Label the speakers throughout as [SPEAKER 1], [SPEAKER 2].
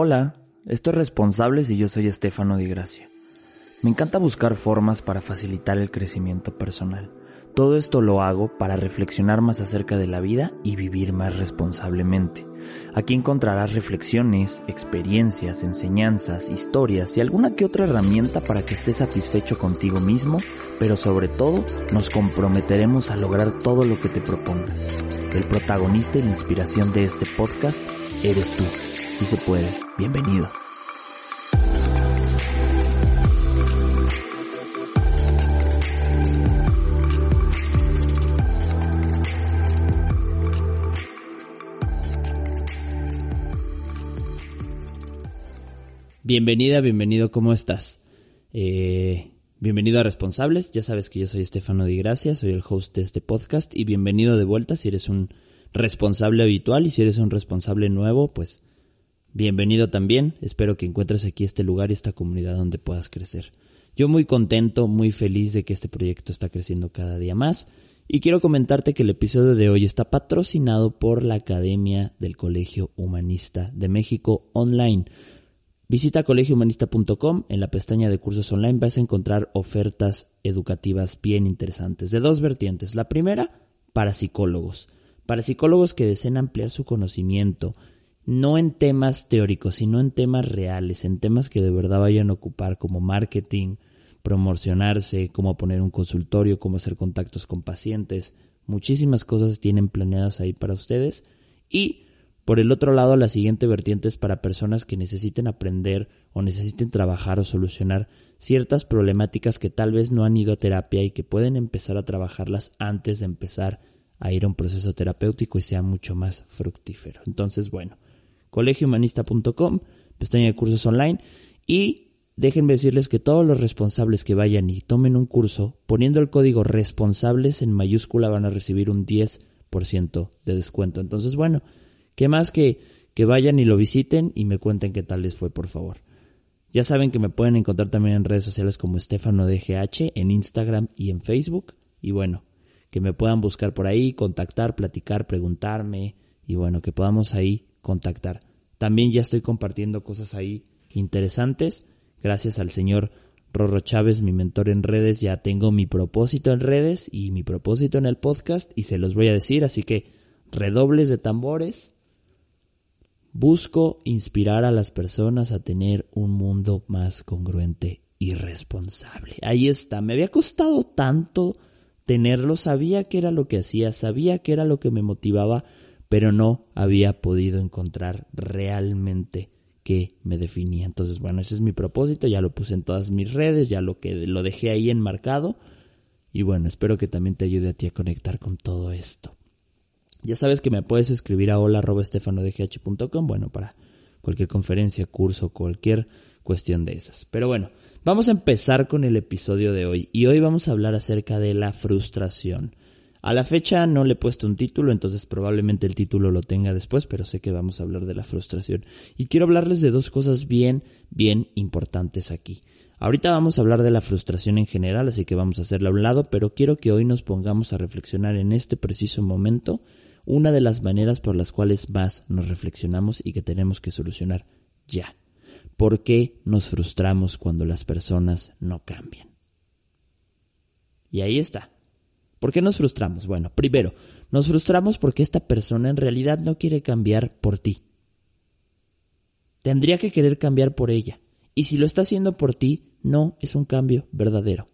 [SPEAKER 1] Hola, esto es Responsables y yo soy Estefano Di Gracia. Me encanta buscar formas para facilitar el crecimiento personal. Todo esto lo hago para reflexionar más acerca de la vida y vivir más responsablemente. Aquí encontrarás reflexiones, experiencias, enseñanzas, historias y alguna que otra herramienta para que estés satisfecho contigo mismo, pero sobre todo nos comprometeremos a lograr todo lo que te propongas. El protagonista y la inspiración de este podcast eres tú. Si se puede, bienvenido. Bienvenida, bienvenido, ¿cómo estás? Eh, bienvenido a Responsables, ya sabes que yo soy Estefano Di Gracia, soy el host de este podcast y bienvenido de vuelta si eres un responsable habitual y si eres un responsable nuevo, pues bienvenido también, espero que encuentres aquí este lugar y esta comunidad donde puedas crecer. Yo muy contento, muy feliz de que este proyecto está creciendo cada día más y quiero comentarte que el episodio de hoy está patrocinado por la Academia del Colegio Humanista de México Online. Visita colegiohumanista.com, en la pestaña de cursos online vas a encontrar ofertas educativas bien interesantes de dos vertientes. La primera, para psicólogos, para psicólogos que deseen ampliar su conocimiento, no en temas teóricos, sino en temas reales, en temas que de verdad vayan a ocupar como marketing, promocionarse, cómo poner un consultorio, cómo hacer contactos con pacientes, muchísimas cosas tienen planeadas ahí para ustedes y por el otro lado, la siguiente vertiente es para personas que necesiten aprender o necesiten trabajar o solucionar ciertas problemáticas que tal vez no han ido a terapia y que pueden empezar a trabajarlas antes de empezar a ir a un proceso terapéutico y sea mucho más fructífero. Entonces, bueno, colegiohumanista.com, pestaña de cursos online y déjenme decirles que todos los responsables que vayan y tomen un curso, poniendo el código responsables en mayúscula van a recibir un 10% de descuento. Entonces, bueno, ¿Qué más que, que vayan y lo visiten y me cuenten qué tal les fue, por favor? Ya saben que me pueden encontrar también en redes sociales como Estefano DGH, en Instagram y en Facebook. Y bueno, que me puedan buscar por ahí, contactar, platicar, preguntarme y bueno, que podamos ahí contactar. También ya estoy compartiendo cosas ahí interesantes. Gracias al señor Rorro Chávez, mi mentor en redes, ya tengo mi propósito en redes y mi propósito en el podcast y se los voy a decir, así que redobles de tambores Busco inspirar a las personas a tener un mundo más congruente y responsable. Ahí está, me había costado tanto tenerlo, sabía que era lo que hacía, sabía que era lo que me motivaba, pero no había podido encontrar realmente qué me definía. Entonces, bueno, ese es mi propósito, ya lo puse en todas mis redes, ya lo que lo dejé ahí enmarcado y bueno, espero que también te ayude a ti a conectar con todo esto. Ya sabes que me puedes escribir a hola.estefanodgh.com, bueno, para cualquier conferencia, curso, cualquier cuestión de esas. Pero bueno, vamos a empezar con el episodio de hoy y hoy vamos a hablar acerca de la frustración. A la fecha no le he puesto un título, entonces probablemente el título lo tenga después, pero sé que vamos a hablar de la frustración. Y quiero hablarles de dos cosas bien, bien importantes aquí. Ahorita vamos a hablar de la frustración en general, así que vamos a hacerla a un lado, pero quiero que hoy nos pongamos a reflexionar en este preciso momento una de las maneras por las cuales más nos reflexionamos y que tenemos que solucionar ya. ¿Por qué nos frustramos cuando las personas no cambian? Y ahí está. ¿Por qué nos frustramos? Bueno, primero, nos frustramos porque esta persona en realidad no quiere cambiar por ti. Tendría que querer cambiar por ella. Y si lo está haciendo por ti, no es un cambio verdadero.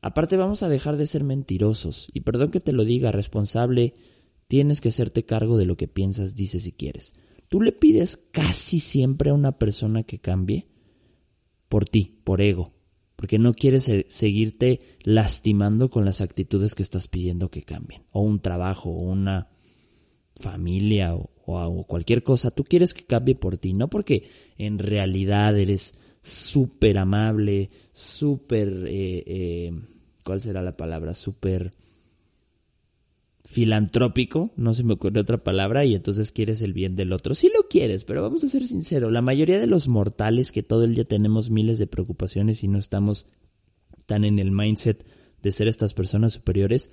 [SPEAKER 1] Aparte vamos a dejar de ser mentirosos. Y perdón que te lo diga, responsable, tienes que hacerte cargo de lo que piensas, dices y quieres. Tú le pides casi siempre a una persona que cambie por ti, por ego, porque no quieres seguirte lastimando con las actitudes que estás pidiendo que cambien, o un trabajo, o una familia, o, cualquier cosa. Tú quieres que cambie por ti, no porque en realidad eres súper amable, súper, eh, eh, ¿cuál será la palabra? Súper filantrópico, no se me ocurre otra palabra, y entonces quieres el bien del otro. Sí lo quieres, pero vamos a ser sinceros, la mayoría de los mortales que todo el día tenemos miles de preocupaciones y no estamos tan en el mindset de ser estas personas superiores,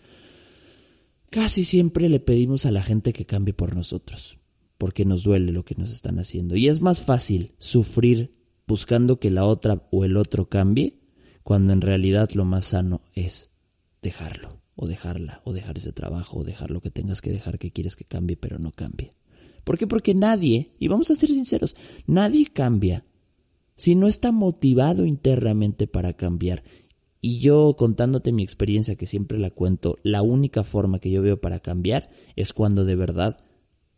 [SPEAKER 1] casi siempre le pedimos a la gente que cambie por nosotros. porque nos duele lo que nos están haciendo. Y es más fácil sufrir buscando que la otra o el otro cambie, cuando en realidad lo más sano es dejarlo, o dejarla, o dejar ese trabajo, o dejar lo que tengas que dejar que quieres que cambie, pero no cambie. ¿Por qué? Porque nadie, y vamos a ser sinceros, nadie cambia si no está motivado internamente para cambiar. Y yo contándote mi experiencia, que siempre la cuento, la única forma que yo veo para cambiar es cuando de verdad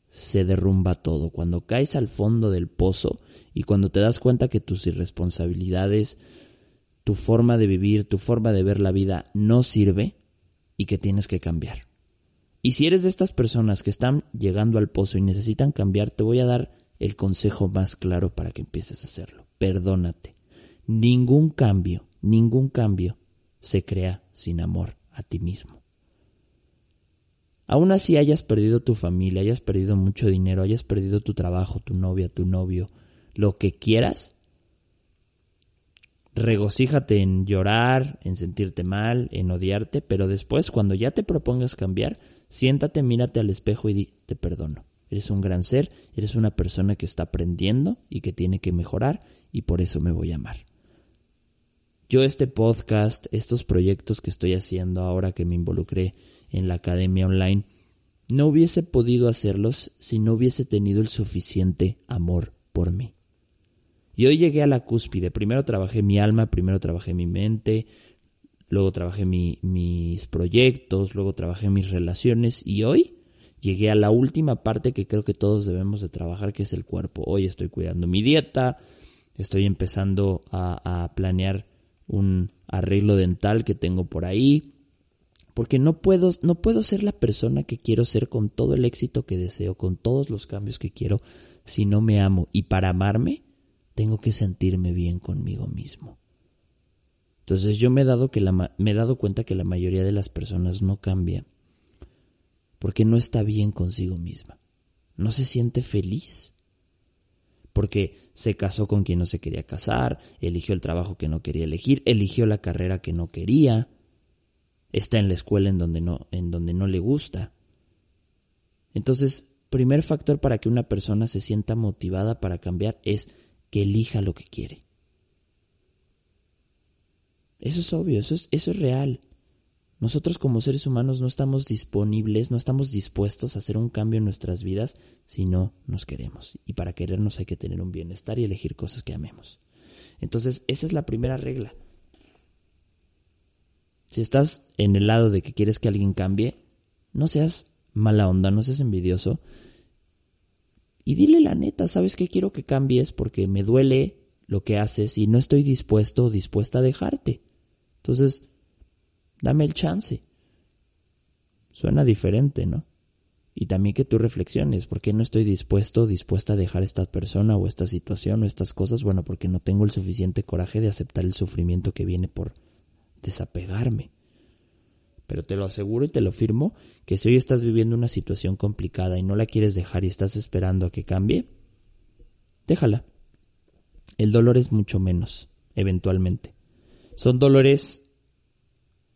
[SPEAKER 1] se derrumba todo, cuando caes al fondo del pozo y cuando te das cuenta que tus irresponsabilidades, tu forma de vivir, tu forma de ver la vida no sirve y que tienes que cambiar. Y si eres de estas personas que están llegando al pozo y necesitan cambiar, te voy a dar el consejo más claro para que empieces a hacerlo. Perdónate. Ningún cambio, ningún cambio se crea sin amor a ti mismo. Aún así hayas perdido tu familia, hayas perdido mucho dinero, hayas perdido tu trabajo, tu novia, tu novio, lo que quieras, regocíjate en llorar, en sentirte mal, en odiarte, pero después, cuando ya te propongas cambiar, siéntate, mírate al espejo y di, te perdono. Eres un gran ser, eres una persona que está aprendiendo y que tiene que mejorar y por eso me voy a amar. Yo este podcast, estos proyectos que estoy haciendo ahora que me involucré en la academia online, no hubiese podido hacerlos si no hubiese tenido el suficiente amor por mí. Y hoy llegué a la cúspide. Primero trabajé mi alma, primero trabajé mi mente, luego trabajé mis proyectos, luego trabajé mis relaciones y hoy llegué a la última parte que creo que todos debemos de trabajar, que es el cuerpo. Hoy estoy cuidando mi dieta, estoy empezando a, a planear un arreglo dental que tengo por ahí, porque no puedo, no puedo ser la persona que quiero ser con todo el éxito que deseo, con todos los cambios que quiero, si no me amo. Y para amarme, tengo que sentirme bien conmigo mismo. Entonces yo me he dado, que la, me he dado cuenta que la mayoría de las personas no cambia porque no está bien consigo misma. No se siente feliz. Porque se casó con quien no se quería casar, eligió el trabajo que no quería elegir, eligió la carrera que no quería, está en la escuela en donde no, en donde no le gusta. Entonces, primer factor para que una persona se sienta motivada para cambiar es que elija lo que quiere. Eso es obvio, eso es, eso es real. Nosotros como seres humanos no estamos disponibles, no estamos dispuestos a hacer un cambio en nuestras vidas si no nos queremos. Y para querernos hay que tener un bienestar y elegir cosas que amemos. Entonces, esa es la primera regla. Si estás en el lado de que quieres que alguien cambie, no seas mala onda, no seas envidioso. Y dile la neta, ¿sabes qué quiero que cambies? Porque me duele lo que haces y no estoy dispuesto o dispuesta a dejarte. Entonces, dame el chance. Suena diferente, ¿no? Y también que tú reflexiones, ¿por qué no estoy dispuesto o dispuesta a dejar esta persona o esta situación o estas cosas? Bueno, porque no tengo el suficiente coraje de aceptar el sufrimiento que viene por desapegarme. Pero te lo aseguro y te lo firmo que si hoy estás viviendo una situación complicada y no la quieres dejar y estás esperando a que cambie, déjala. El dolor es mucho menos, eventualmente. Son dolores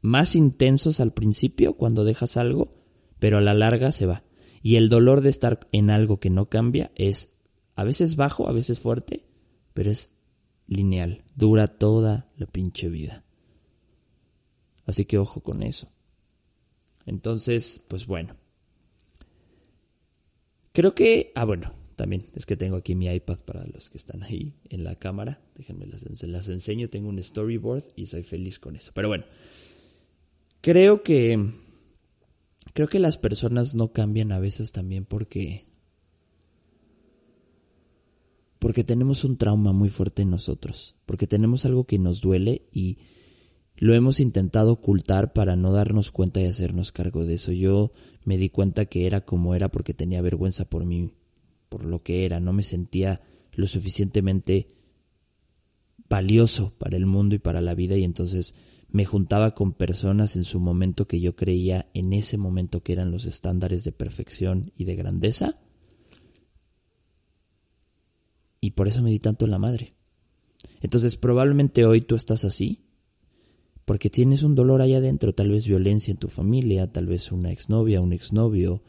[SPEAKER 1] más intensos al principio cuando dejas algo, pero a la larga se va. Y el dolor de estar en algo que no cambia es a veces bajo, a veces fuerte, pero es lineal, dura toda la pinche vida. Así que ojo con eso. Entonces, pues bueno. Creo que, ah bueno, también es que tengo aquí mi iPad para los que están ahí en la cámara. Déjenme las, las enseño. Tengo un storyboard y soy feliz con eso. Pero bueno, creo que creo que las personas no cambian a veces también porque porque tenemos un trauma muy fuerte en nosotros, porque tenemos algo que nos duele y lo hemos intentado ocultar para no darnos cuenta y hacernos cargo de eso. Yo me di cuenta que era como era porque tenía vergüenza por mí, por lo que era. No me sentía lo suficientemente valioso para el mundo y para la vida y entonces me juntaba con personas en su momento que yo creía en ese momento que eran los estándares de perfección y de grandeza. Y por eso me di tanto en la madre. Entonces probablemente hoy tú estás así porque tienes un dolor ahí adentro, tal vez violencia en tu familia, tal vez una exnovia, un exnovio,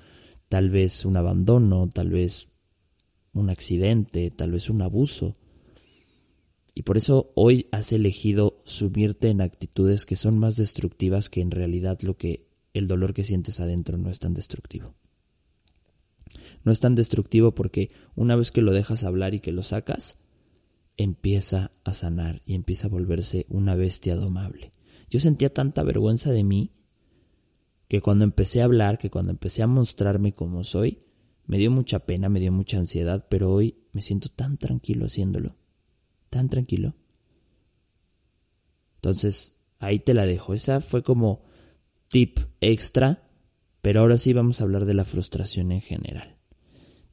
[SPEAKER 1] tal vez un abandono, tal vez un accidente, tal vez un abuso. Y por eso hoy has elegido sumirte en actitudes que son más destructivas que en realidad lo que el dolor que sientes adentro no es tan destructivo. No es tan destructivo porque una vez que lo dejas hablar y que lo sacas, empieza a sanar y empieza a volverse una bestia domable. Yo sentía tanta vergüenza de mí que cuando empecé a hablar, que cuando empecé a mostrarme como soy, me dio mucha pena, me dio mucha ansiedad, pero hoy me siento tan tranquilo haciéndolo. Tan tranquilo. Entonces, ahí te la dejo. Esa fue como tip extra, pero ahora sí vamos a hablar de la frustración en general.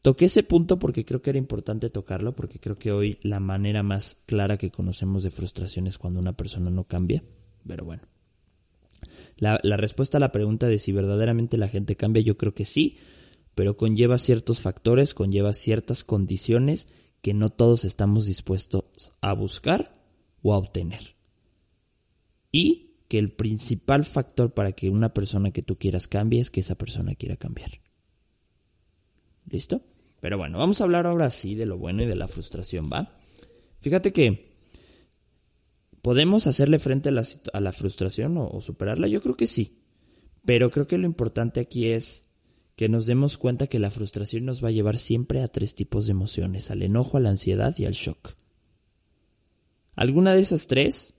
[SPEAKER 1] Toqué ese punto porque creo que era importante tocarlo, porque creo que hoy la manera más clara que conocemos de frustración es cuando una persona no cambia. Pero bueno. La, la, respuesta a la pregunta de si verdaderamente la gente cambia, yo creo que sí, pero conlleva ciertos factores, conlleva ciertas condiciones que no todos estamos dispuestos a buscar o a obtener. Y que el principal factor para que una persona que tú quieras cambie es que esa persona quiera cambiar. ¿Listo? Pero bueno, vamos a hablar ahora sí de lo bueno y de la frustración, ¿va? Fíjate que podemos hacerle frente a la, frustración o, o superarla, yo creo que sí. Pero creo que lo importante aquí es que nos demos cuenta que la frustración nos va a llevar siempre a tres tipos de emociones, al enojo, a la ansiedad y al shock. Alguna de esas tres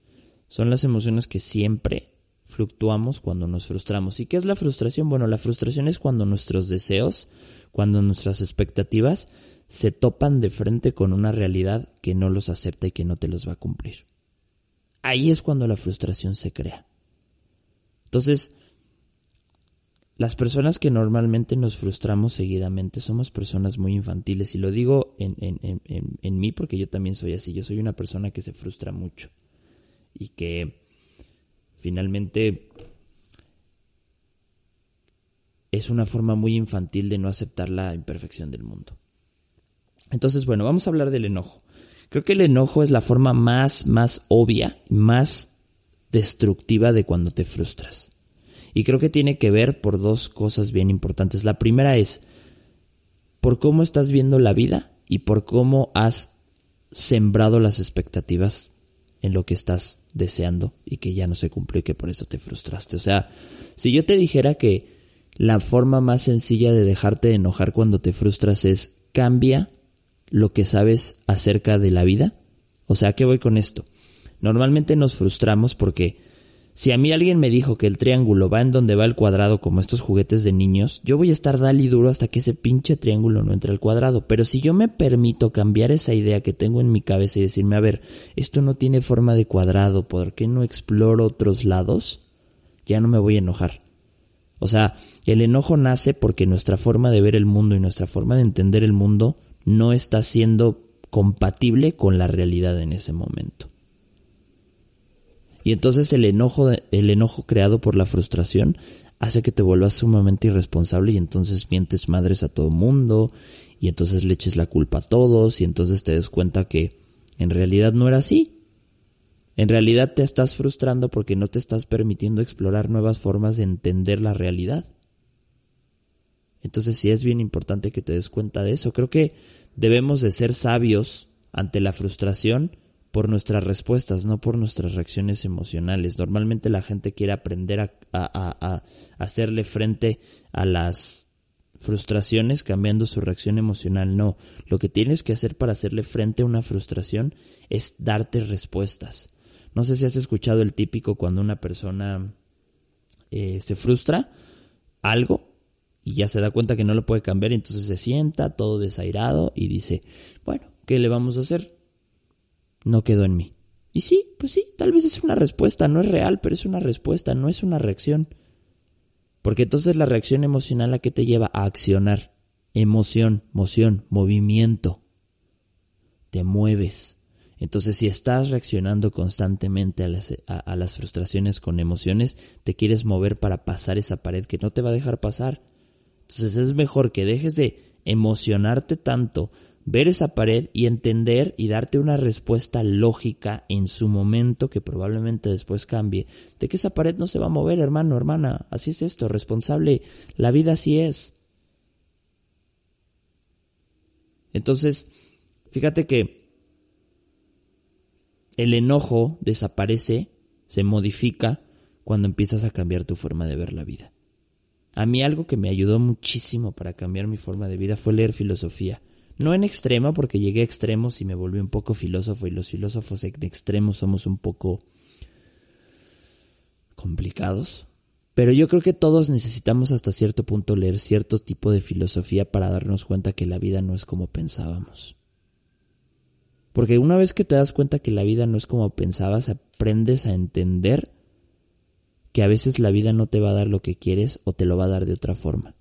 [SPEAKER 1] son las emociones que siempre fluctuamos cuando nos frustramos. ¿Y qué es la frustración? Bueno, la frustración es cuando nuestros deseos, cuando nuestras expectativas se topan de frente con una realidad que no los acepta y que no te los va a cumplir. Ahí es cuando la frustración se crea. Entonces, las personas que normalmente nos frustramos seguidamente somos personas muy infantiles y lo digo en, en, en, en, mí porque yo también soy así, yo soy una persona que se frustra mucho y que finalmente es una forma muy infantil de no aceptar la imperfección del mundo. Entonces, bueno, vamos a hablar del enojo. Creo que el enojo es la forma más, más obvia, más destructiva de cuando te frustras. Y creo que tiene que ver por dos cosas bien importantes. La primera es por cómo estás viendo la vida y por cómo has sembrado las expectativas en lo que estás deseando y que ya no se cumplió y que por eso te frustraste. O sea, si yo te dijera que la forma más sencilla de dejarte de enojar cuando te frustras es cambia lo que sabes acerca de la vida. O sea, ¿qué voy con esto? Normalmente nos frustramos porque si a mí alguien me dijo que el triángulo va en donde va el cuadrado como estos juguetes de niños, yo voy a estar dal y duro hasta que ese pinche triángulo no entre al cuadrado. Pero si yo me permito cambiar esa idea que tengo en mi cabeza y decirme, a ver, esto no tiene forma de cuadrado, ¿por qué no exploro otros lados? Ya no me voy a enojar. O sea, el enojo nace porque nuestra forma de ver el mundo y nuestra forma de entender el mundo no está siendo compatible con la realidad en ese momento. Y entonces el enojo, el enojo creado por la frustración hace que te vuelvas sumamente irresponsable y entonces mientes madres a todo mundo y entonces le eches la culpa a todos y entonces te des cuenta que en realidad no era así. En realidad te estás frustrando porque no te estás permitiendo explorar nuevas formas de entender la realidad. Entonces sí es bien importante que te des cuenta de eso. Creo que debemos de ser sabios ante la frustración por nuestras respuestas, no por nuestras reacciones emocionales. Normalmente la gente quiere aprender a, a, hacerle frente a las frustraciones cambiando su reacción emocional. No, lo que tienes que hacer para hacerle frente a una frustración es darte respuestas. No sé si has escuchado el típico cuando una persona eh, se frustra algo y ya se da cuenta que no lo puede cambiar, y entonces se sienta todo desairado y dice, bueno, ¿qué le vamos a hacer? No quedó en mí. Y sí, pues sí, tal vez es una respuesta, no es real, pero es una respuesta, no es una reacción. Porque entonces la reacción emocional a qué te lleva a accionar. Emoción, moción, movimiento. Te mueves. Entonces, si estás reaccionando constantemente a las, a, las, frustraciones con emociones, te quieres mover para pasar esa pared que no te va a dejar pasar. Entonces, es mejor que dejes de emocionarte tanto, ver esa pared y entender y darte una respuesta lógica en su momento, que probablemente después cambie, de que esa pared no se va a mover, hermano, hermana. Así es esto, responsable. La vida así es. Entonces, fíjate que el enojo desaparece, se modifica cuando empiezas a cambiar tu forma de ver la vida. A mí algo que me ayudó muchísimo para cambiar mi forma de vida fue leer filosofía. No en extrema, porque llegué a extremos y me volví un poco filósofo y los filósofos en extremos somos un poco complicados. Pero yo creo que todos necesitamos hasta cierto punto leer cierto tipo de filosofía para darnos cuenta que la vida no es como pensábamos. Porque una vez que te das cuenta que la vida no es como pensabas, aprendes a entender que a veces la vida no te va a dar lo que quieres o te lo va a dar de otra forma.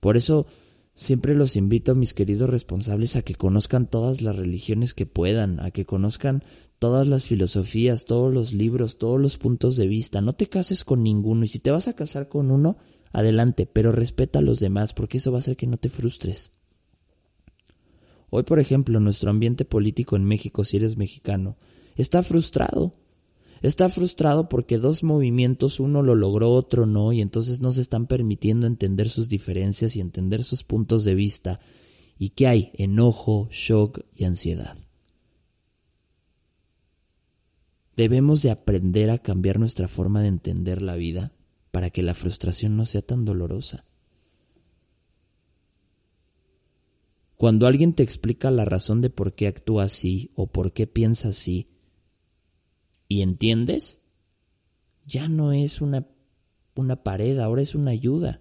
[SPEAKER 1] Por eso siempre los invito a mis queridos responsables a que conozcan todas las religiones que puedan, a que conozcan todas las filosofías, todos los libros, todos los puntos de vista. No te cases con ninguno y si te vas a casar con uno, adelante, pero respeta a los demás porque eso va a hacer que no te frustres. Hoy, por ejemplo, nuestro ambiente político en México, si eres mexicano, está frustrado Está frustrado porque dos movimientos, uno lo logró, otro no, y entonces no se están permitiendo entender sus diferencias y entender sus puntos de vista. ¿Y qué hay? Enojo, shock y ansiedad. Debemos de aprender a cambiar nuestra forma de entender la vida para que la frustración no sea tan dolorosa. Cuando alguien te explica la razón de por qué actúa así o por qué piensa así, y entiendes, ya no es una, una pared, ahora es una ayuda.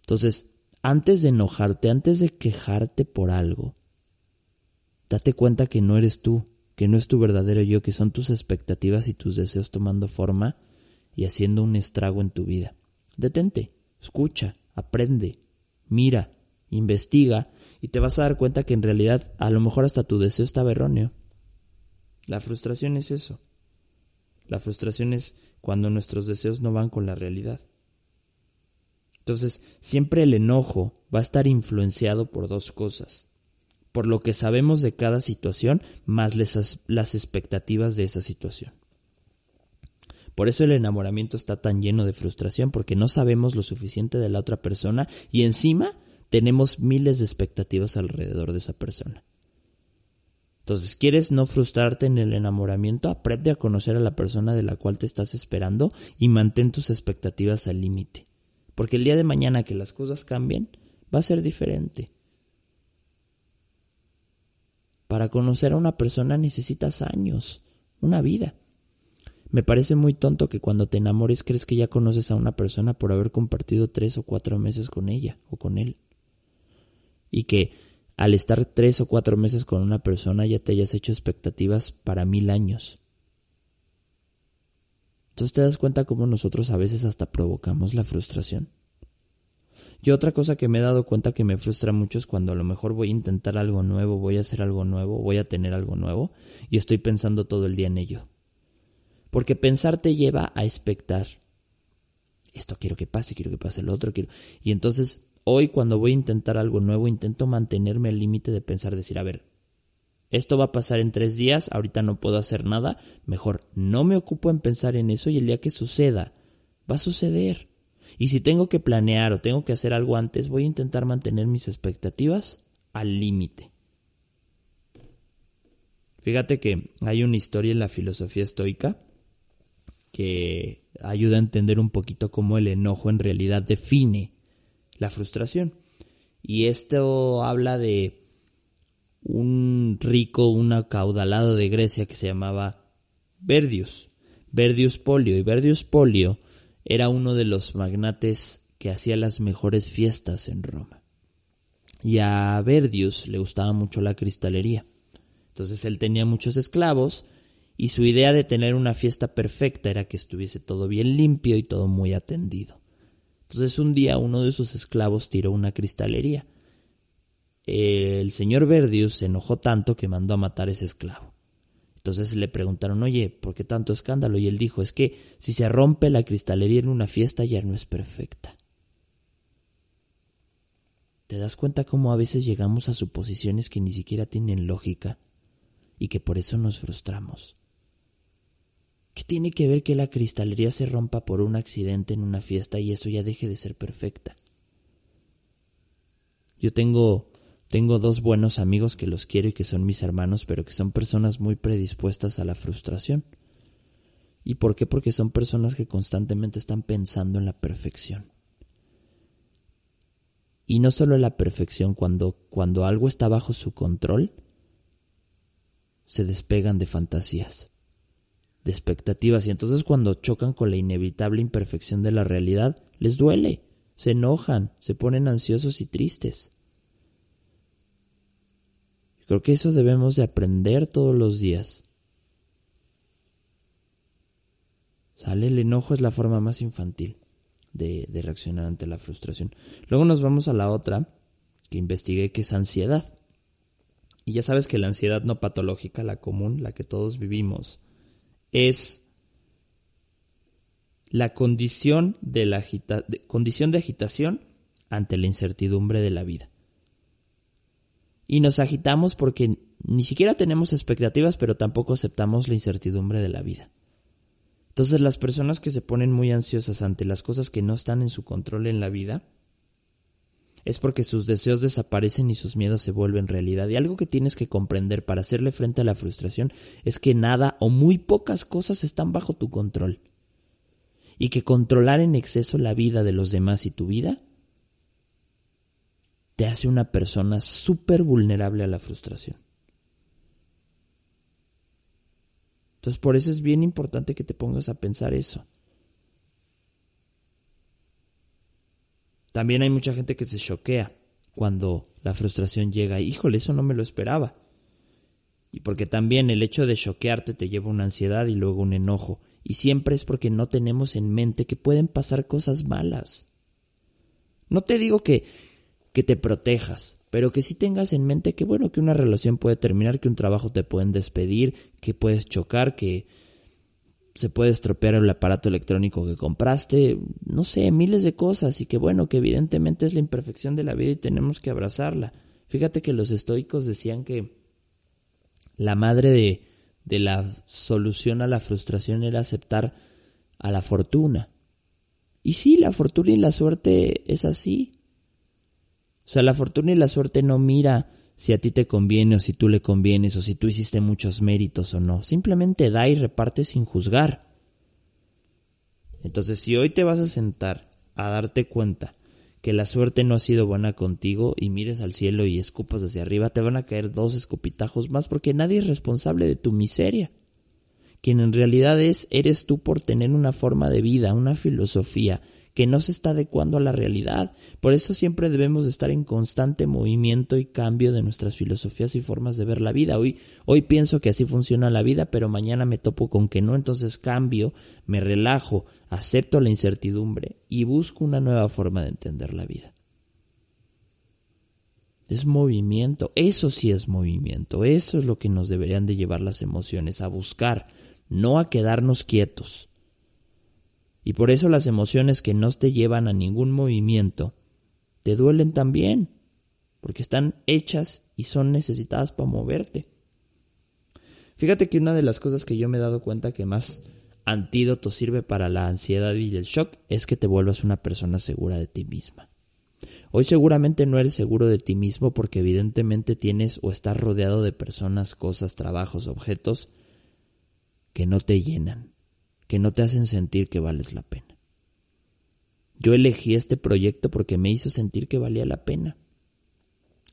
[SPEAKER 1] Entonces, antes de enojarte, antes de quejarte por algo, date cuenta que no eres tú, que no es tu verdadero yo, que son tus expectativas y tus deseos tomando forma y haciendo un estrago en tu vida. Detente, escucha, aprende, mira, investiga y te vas a dar cuenta que en realidad a lo mejor hasta tu deseo estaba erróneo. La frustración es eso. La frustración es cuando nuestros deseos no van con la realidad. Entonces, siempre el enojo va a estar influenciado por dos cosas. Por lo que sabemos de cada situación, más las expectativas de esa situación. Por eso el enamoramiento está tan lleno de frustración, porque no sabemos lo suficiente de la otra persona y encima tenemos miles de expectativas alrededor de esa persona. Entonces, ¿quieres no frustrarte en el enamoramiento? Aprende a conocer a la persona de la cual te estás esperando y mantén tus expectativas al límite. Porque el día de mañana que las cosas cambien, va a ser diferente. Para conocer a una persona necesitas años, una vida. Me parece muy tonto que cuando te enamores crees que ya conoces a una persona por haber compartido tres o cuatro meses con ella o con él. Y que al estar tres o cuatro meses con una persona ya te hayas hecho expectativas para mil años. Entonces te das cuenta cómo nosotros a veces hasta provocamos la frustración. Y otra cosa que me he dado cuenta que me frustra mucho es cuando a lo mejor voy a intentar algo nuevo, voy a hacer algo nuevo, voy a tener algo nuevo y estoy pensando todo el día en ello. Porque pensar te lleva a expectar. Esto quiero que pase, quiero que pase lo otro, quiero. Y entonces Hoy cuando voy a intentar algo nuevo intento mantenerme al límite de pensar, decir, a ver, esto va a pasar en tres días, ahorita no puedo hacer nada, mejor no me ocupo en pensar en eso y el día que suceda, va a suceder. Y si tengo que planear o tengo que hacer algo antes, voy a intentar mantener mis expectativas al límite. Fíjate que hay una historia en la filosofía estoica que ayuda a entender un poquito cómo el enojo en realidad define la frustración. Y esto habla de un rico, un acaudalado de Grecia que se llamaba Verdius, Verdius Polio. Y Verdius Polio era uno de los magnates que hacía las mejores fiestas en Roma. Y a Verdius le gustaba mucho la cristalería. Entonces él tenía muchos esclavos y su idea de tener una fiesta perfecta era que estuviese todo bien limpio y todo muy atendido. Entonces un día uno de sus esclavos tiró una cristalería. El señor Verdius se enojó tanto que mandó a matar a ese esclavo. Entonces le preguntaron, oye, ¿por qué tanto escándalo? Y él dijo, es que si se rompe la cristalería en una fiesta ya no es perfecta. ¿Te das cuenta cómo a veces llegamos a suposiciones que ni siquiera tienen lógica y que por eso nos frustramos? ¿Qué tiene que ver que la cristalería se rompa por un accidente en una fiesta y eso ya deje de ser perfecta? Yo tengo, tengo dos buenos amigos que los quiero y que son mis hermanos, pero que son personas muy predispuestas a la frustración. ¿Y por qué? Porque son personas que constantemente están pensando en la perfección. Y no solo en la perfección, cuando, cuando algo está bajo su control, se despegan de fantasías, de expectativas, y entonces cuando chocan con la inevitable imperfección de la realidad, les duele, se enojan, se ponen ansiosos y tristes. Creo que eso debemos de aprender todos los días. ¿Sale? El enojo es la forma más infantil de, de, reaccionar ante la frustración. Luego nos vamos a la otra que investigué que es ansiedad. Y ya sabes que la ansiedad no patológica, la común, la que todos vivimos, es la condición de, la condición de agitación ante la incertidumbre de la vida. Y nos agitamos porque ni siquiera tenemos expectativas, pero tampoco aceptamos la incertidumbre de la vida. Entonces las personas que se ponen muy ansiosas ante las cosas que no están en su control en la vida, es porque sus deseos desaparecen y sus miedos se vuelven realidad. Y algo que tienes que comprender para hacerle frente a la frustración es que nada o muy pocas cosas están bajo tu control. Y que controlar en exceso la vida de los demás y tu vida te hace una persona súper vulnerable a la frustración. Entonces por eso es bien importante que te pongas a pensar eso. También hay mucha gente que se choquea cuando la frustración llega. Híjole, eso no me lo esperaba. Y porque también el hecho de choquearte te lleva una ansiedad y luego un enojo. Y siempre es porque no tenemos en mente que pueden pasar cosas malas. No te digo que, que te protejas, pero que sí tengas en mente que bueno, que una relación puede terminar, que un trabajo te pueden despedir, que puedes chocar, que se puede estropear el aparato electrónico que compraste, no sé, miles de cosas y que bueno, que evidentemente es la imperfección de la vida y tenemos que abrazarla. Fíjate que los estoicos decían que la madre de, de la solución a la frustración era aceptar a la fortuna. Y sí, la fortuna y la suerte es así. O sea, la fortuna y la suerte no mira si a ti te conviene o si tú le convienes o si tú hiciste muchos méritos o no. Simplemente da y reparte sin juzgar. Entonces, si hoy te vas a sentar a darte cuenta que la suerte no ha sido buena contigo y mires al cielo y escupas hacia arriba, te van a caer dos escupitajos más porque nadie es responsable de tu miseria. Quien en realidad es, eres tú por tener una forma de vida, una filosofía, que no se está adecuando a la realidad. Por eso siempre debemos estar en constante movimiento y cambio de nuestras filosofías y formas de ver la vida. Hoy, hoy pienso que así funciona la vida, pero mañana me topo con que no, entonces cambio, me relajo, acepto la incertidumbre y busco una nueva forma de entender la vida. Es movimiento, eso sí es movimiento, eso es lo que nos deberían de llevar las emociones, a buscar, no a quedarnos quietos. Y por eso las emociones que no te llevan a ningún movimiento te duelen también, porque están hechas y son necesitadas para moverte. Fíjate que una de las cosas que yo me he dado cuenta que más antídoto sirve para la ansiedad y el shock es que te vuelvas una persona segura de ti misma. Hoy seguramente no eres seguro de ti mismo porque evidentemente tienes o estás rodeado de personas, cosas, trabajos, objetos que no te llenan, que no te hacen sentir que vales la pena. Yo elegí este proyecto porque me hizo sentir que valía la pena.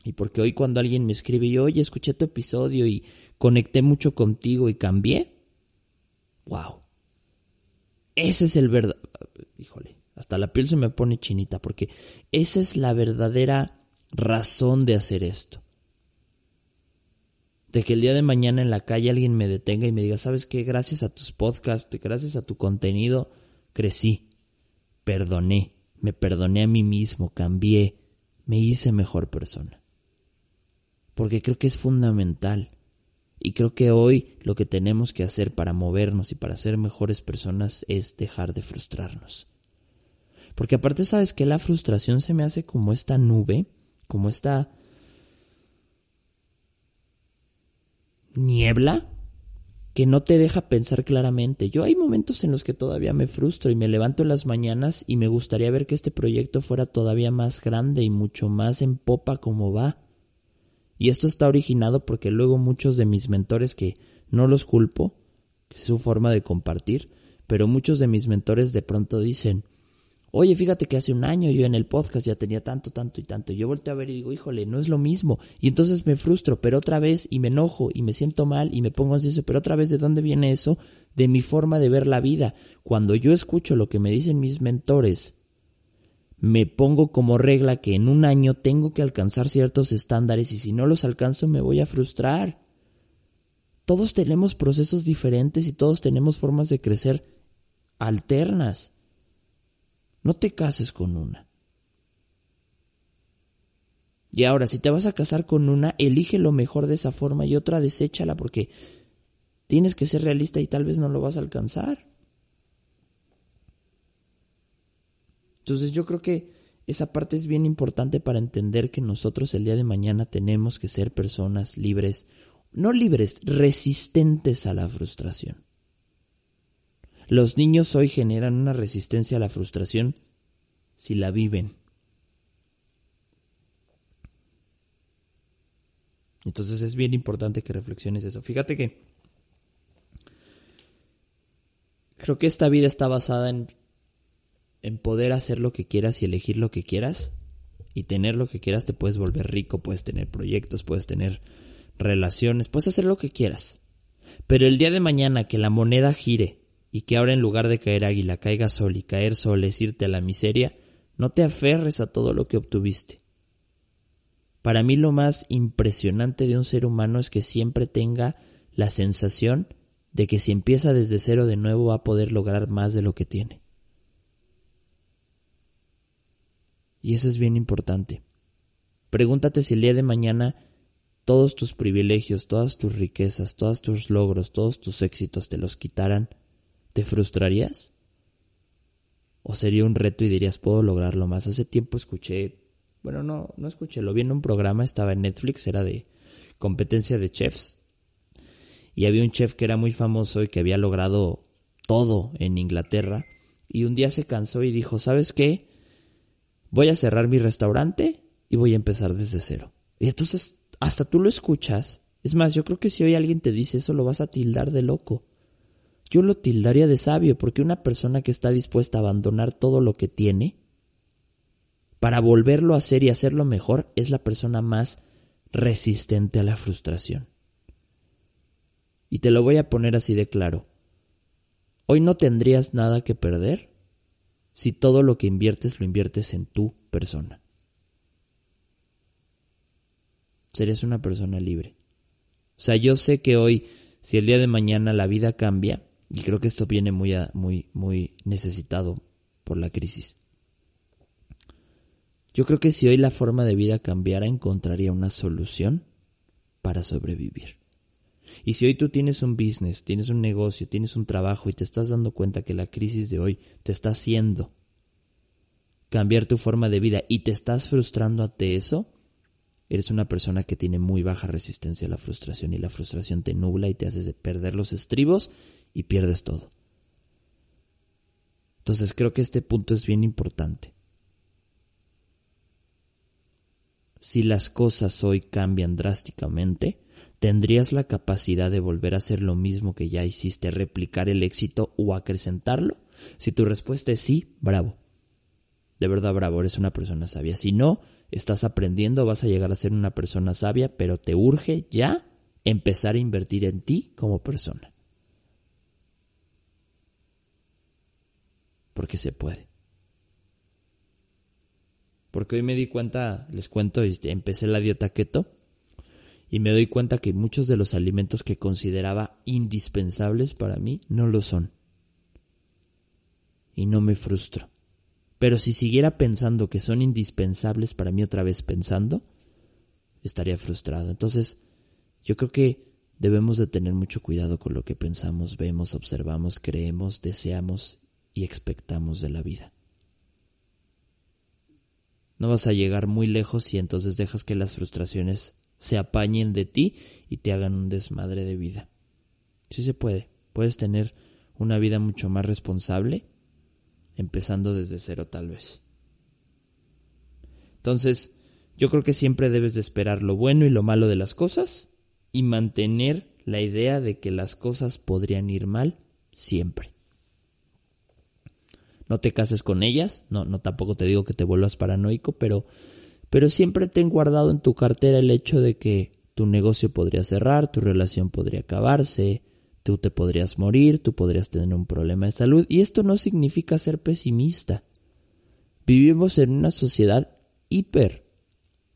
[SPEAKER 1] Y porque hoy cuando alguien me escribe y oye, escuché tu episodio y conecté mucho contigo y cambié, wow. Ese es el verdad... Híjole, hasta la piel se me pone chinita porque esa es la verdadera razón de hacer esto de que el día de mañana en la calle alguien me detenga y me diga, ¿sabes qué? Gracias a tus podcasts, gracias a tu contenido, crecí, perdoné, me perdoné a mí mismo, cambié, me hice mejor persona. Porque creo que es fundamental. Y creo que hoy lo que tenemos que hacer para movernos y para ser mejores personas es dejar de frustrarnos. Porque aparte sabes que la frustración se me hace como esta nube, como esta niebla que no te deja pensar claramente. Yo hay momentos en los que todavía me frustro y me levanto en las mañanas y me gustaría ver que este proyecto fuera todavía más grande y mucho más en popa como va. Y esto está originado porque luego muchos de mis mentores que no los culpo, que es su forma de compartir, pero muchos de mis mentores de pronto dicen, Oye, fíjate que hace un año yo en el podcast ya tenía tanto, tanto y tanto. Yo volteo a ver y digo, híjole, no es lo mismo. Y entonces me frustro, pero otra vez, y me enojo, y me siento mal, y me pongo ansioso, pero otra vez, ¿de dónde viene eso? De mi forma de ver la vida. Cuando yo escucho lo que me dicen mis mentores, me pongo como regla que en un año tengo que alcanzar ciertos estándares y si no los alcanzo me voy a frustrar. Todos tenemos procesos diferentes y todos tenemos formas de crecer alternas. No te cases con una. Y ahora, si te vas a casar con una, elige lo mejor de esa forma y otra deséchala porque tienes que ser realista y tal vez no lo vas a alcanzar. Entonces yo creo que esa parte es bien importante para entender que nosotros el día de mañana tenemos que ser personas libres, no libres, resistentes a la frustración. Los niños hoy generan una resistencia a la frustración si la viven. Entonces es bien importante que reflexiones eso. Fíjate que creo que esta vida está basada en, poder hacer lo que quieras y elegir lo que quieras. Y tener lo que quieras te puedes volver rico, puedes tener proyectos, puedes tener relaciones, puedes hacer lo que quieras. Pero el día de mañana que la moneda gire y que ahora en lugar de caer águila caiga sol y caer sol es irte a la miseria, no te aferres a todo lo que obtuviste. Para mí lo más impresionante de un ser humano es que siempre tenga la sensación de que si empieza desde cero de nuevo va a poder lograr más de lo que tiene. Y eso es bien importante. Pregúntate si el día de mañana todos tus privilegios, todas tus riquezas, todos tus logros, todos tus éxitos te los quitaran ¿Te frustrarías? ¿O sería un reto y dirías, puedo lograrlo más? Hace tiempo escuché, bueno, no, no escuché, lo vi en un programa, estaba en Netflix, era de competencia de chefs. Y había un chef que era muy famoso y que había logrado todo en Inglaterra. Y un día se cansó y dijo, ¿sabes qué? Voy a cerrar mi restaurante y voy a empezar desde cero. Y entonces, hasta tú lo escuchas. Es más, yo creo que si hoy alguien te dice eso, lo vas a tildar de loco. Yo lo tildaría de sabio, porque una persona que está dispuesta a abandonar todo lo que tiene para volverlo a hacer y hacerlo mejor es la persona más resistente a la frustración. Y te lo voy a poner así de claro. Hoy no tendrías nada que perder si todo lo que inviertes lo inviertes en tu persona. Serías una persona libre. O sea, yo sé que hoy, si el día de mañana la vida cambia, y creo que esto viene muy, muy, muy necesitado por la crisis. Yo creo que si hoy la forma de vida cambiara, encontraría una solución para sobrevivir. Y si hoy tú tienes un business, tienes un negocio, tienes un trabajo y te estás dando cuenta que la crisis de hoy te está haciendo cambiar tu forma de vida y te estás frustrando ante eso, eres una persona que tiene muy baja resistencia a la frustración y la frustración te nubla y te hace perder los estribos y pierdes todo. Entonces creo que este punto es bien importante. Si las cosas hoy cambian drásticamente, ¿tendrías la capacidad de volver a hacer lo mismo que ya hiciste, replicar el éxito o acrecentarlo? Si tu respuesta es sí, bravo. De verdad, bravo, eres una persona sabia. Si no, estás aprendiendo, vas a llegar a ser una persona sabia, pero te urge ya empezar a invertir en ti como persona. Porque se puede. Porque hoy me di cuenta, les cuento, empecé la dieta keto y me doy cuenta que muchos de los alimentos que consideraba indispensables para mí no lo son. Y no me frustro. Pero si siguiera pensando que son indispensables para mí otra vez pensando, estaría frustrado. Entonces, yo creo que debemos de tener mucho cuidado con lo que pensamos, vemos, observamos, creemos, deseamos y expectamos de la vida. No vas a llegar muy lejos si entonces dejas que las frustraciones se apañen de ti y te hagan un desmadre de vida. Sí se puede. Puedes tener una vida mucho más responsable, empezando desde cero tal vez. Entonces, yo creo que siempre debes de esperar lo bueno y lo malo de las cosas y mantener la idea de que las cosas podrían ir mal siempre. No te cases con ellas, no, no tampoco te digo que te vuelvas paranoico, pero, pero siempre ten guardado en tu cartera el hecho de que tu negocio podría cerrar, tu relación podría acabarse, tú te podrías morir, tú podrías tener un problema de salud, y esto no significa ser pesimista. Vivimos en una sociedad hiper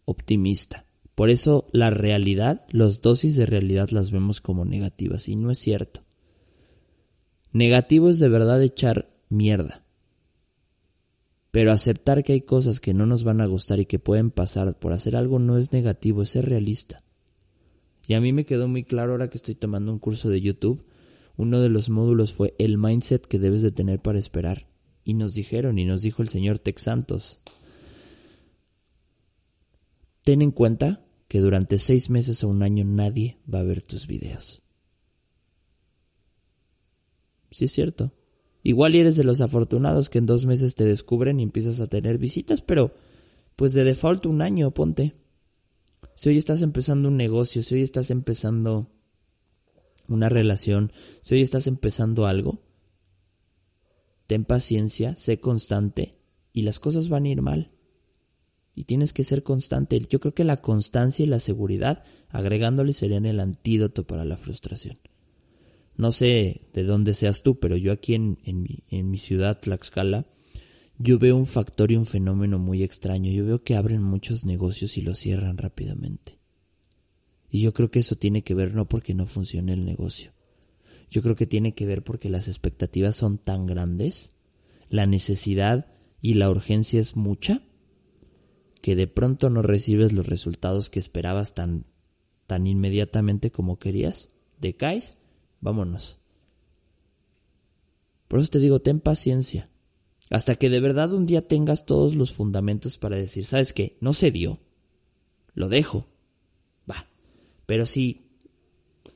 [SPEAKER 1] optimista. Por eso la realidad, las dosis de realidad las vemos como negativas y no es cierto. Negativo es de verdad echar mierda. Pero aceptar que hay cosas que no nos van a gustar y que pueden pasar por hacer algo no es negativo, es ser realista. Y a mí me quedó muy claro ahora que estoy tomando un curso de YouTube, uno de los módulos fue el mindset que debes de tener para esperar. Y nos dijeron, y nos dijo el señor Tex Santos, ten en cuenta que durante seis meses o un año nadie va a ver tus videos. Sí es cierto. Igual eres de los afortunados que en dos meses te descubren y empiezas a tener visitas, pero pues de default un año, ponte. Si hoy estás empezando un negocio, si hoy estás empezando una relación, si hoy estás empezando algo, ten paciencia, sé constante y las cosas van a ir mal. Y tienes que ser constante. Yo creo que la constancia y la seguridad, agregándole, serían el antídoto para la frustración. No sé de dónde seas tú, pero yo aquí en, mi, en mi ciudad, Tlaxcala, yo veo un factor y un fenómeno muy extraño. Yo veo que abren muchos negocios y los cierran rápidamente. Y yo creo que eso tiene que ver no porque no funcione el negocio. Yo creo que tiene que ver porque las expectativas son tan grandes, la necesidad y la urgencia es mucha, que de pronto no recibes los resultados que esperabas tan, tan inmediatamente como querías, decaes vámonos. Por eso te digo, ten paciencia. Hasta que de verdad un día tengas todos los fundamentos para decir, ¿sabes qué? No se dio. Lo dejo. Va. Pero si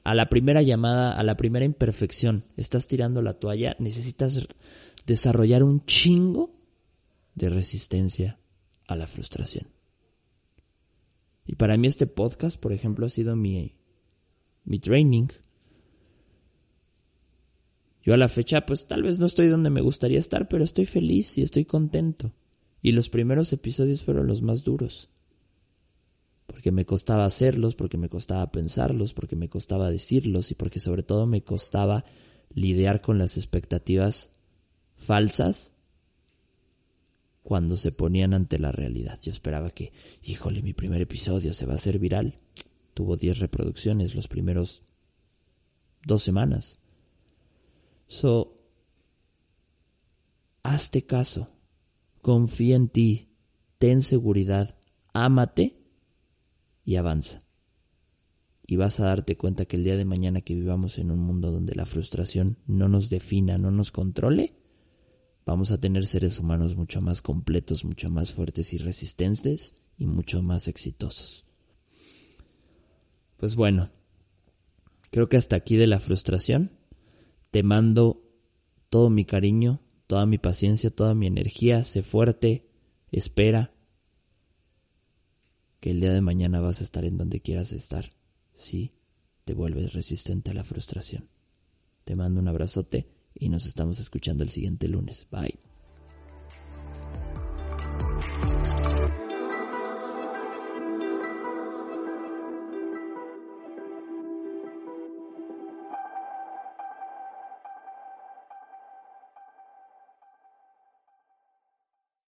[SPEAKER 1] a la primera llamada, a la primera imperfección, estás tirando la toalla, necesitas desarrollar un chingo de resistencia a la frustración. Y para mí este podcast, por ejemplo, ha sido mi, mi training yo a la fecha, pues tal vez no estoy donde me gustaría estar, pero estoy feliz y estoy contento. Y los primeros episodios fueron los más duros. Porque me costaba hacerlos, porque me costaba pensarlos, porque me costaba decirlos y porque sobre todo me costaba lidiar con las expectativas falsas cuando se ponían ante la realidad. Yo esperaba que, híjole, mi primer episodio se va a hacer viral. Tuvo 10 reproducciones los primeros dos semanas. So, hazte caso, confía en ti, ten seguridad, ámate y avanza. Y vas a darte cuenta que el día de mañana que vivamos en un mundo donde la frustración no nos defina, no nos controle, vamos a tener seres humanos mucho más completos, mucho más fuertes y resistentes y mucho más exitosos. Pues bueno, creo que hasta aquí de la frustración. Te mando todo mi cariño, toda mi paciencia, toda mi energía. Sé fuerte, espera, que el día de mañana vas a estar en donde quieras estar. Si te vuelves resistente a la frustración. Te mando un abrazote y nos estamos escuchando el siguiente lunes. Bye.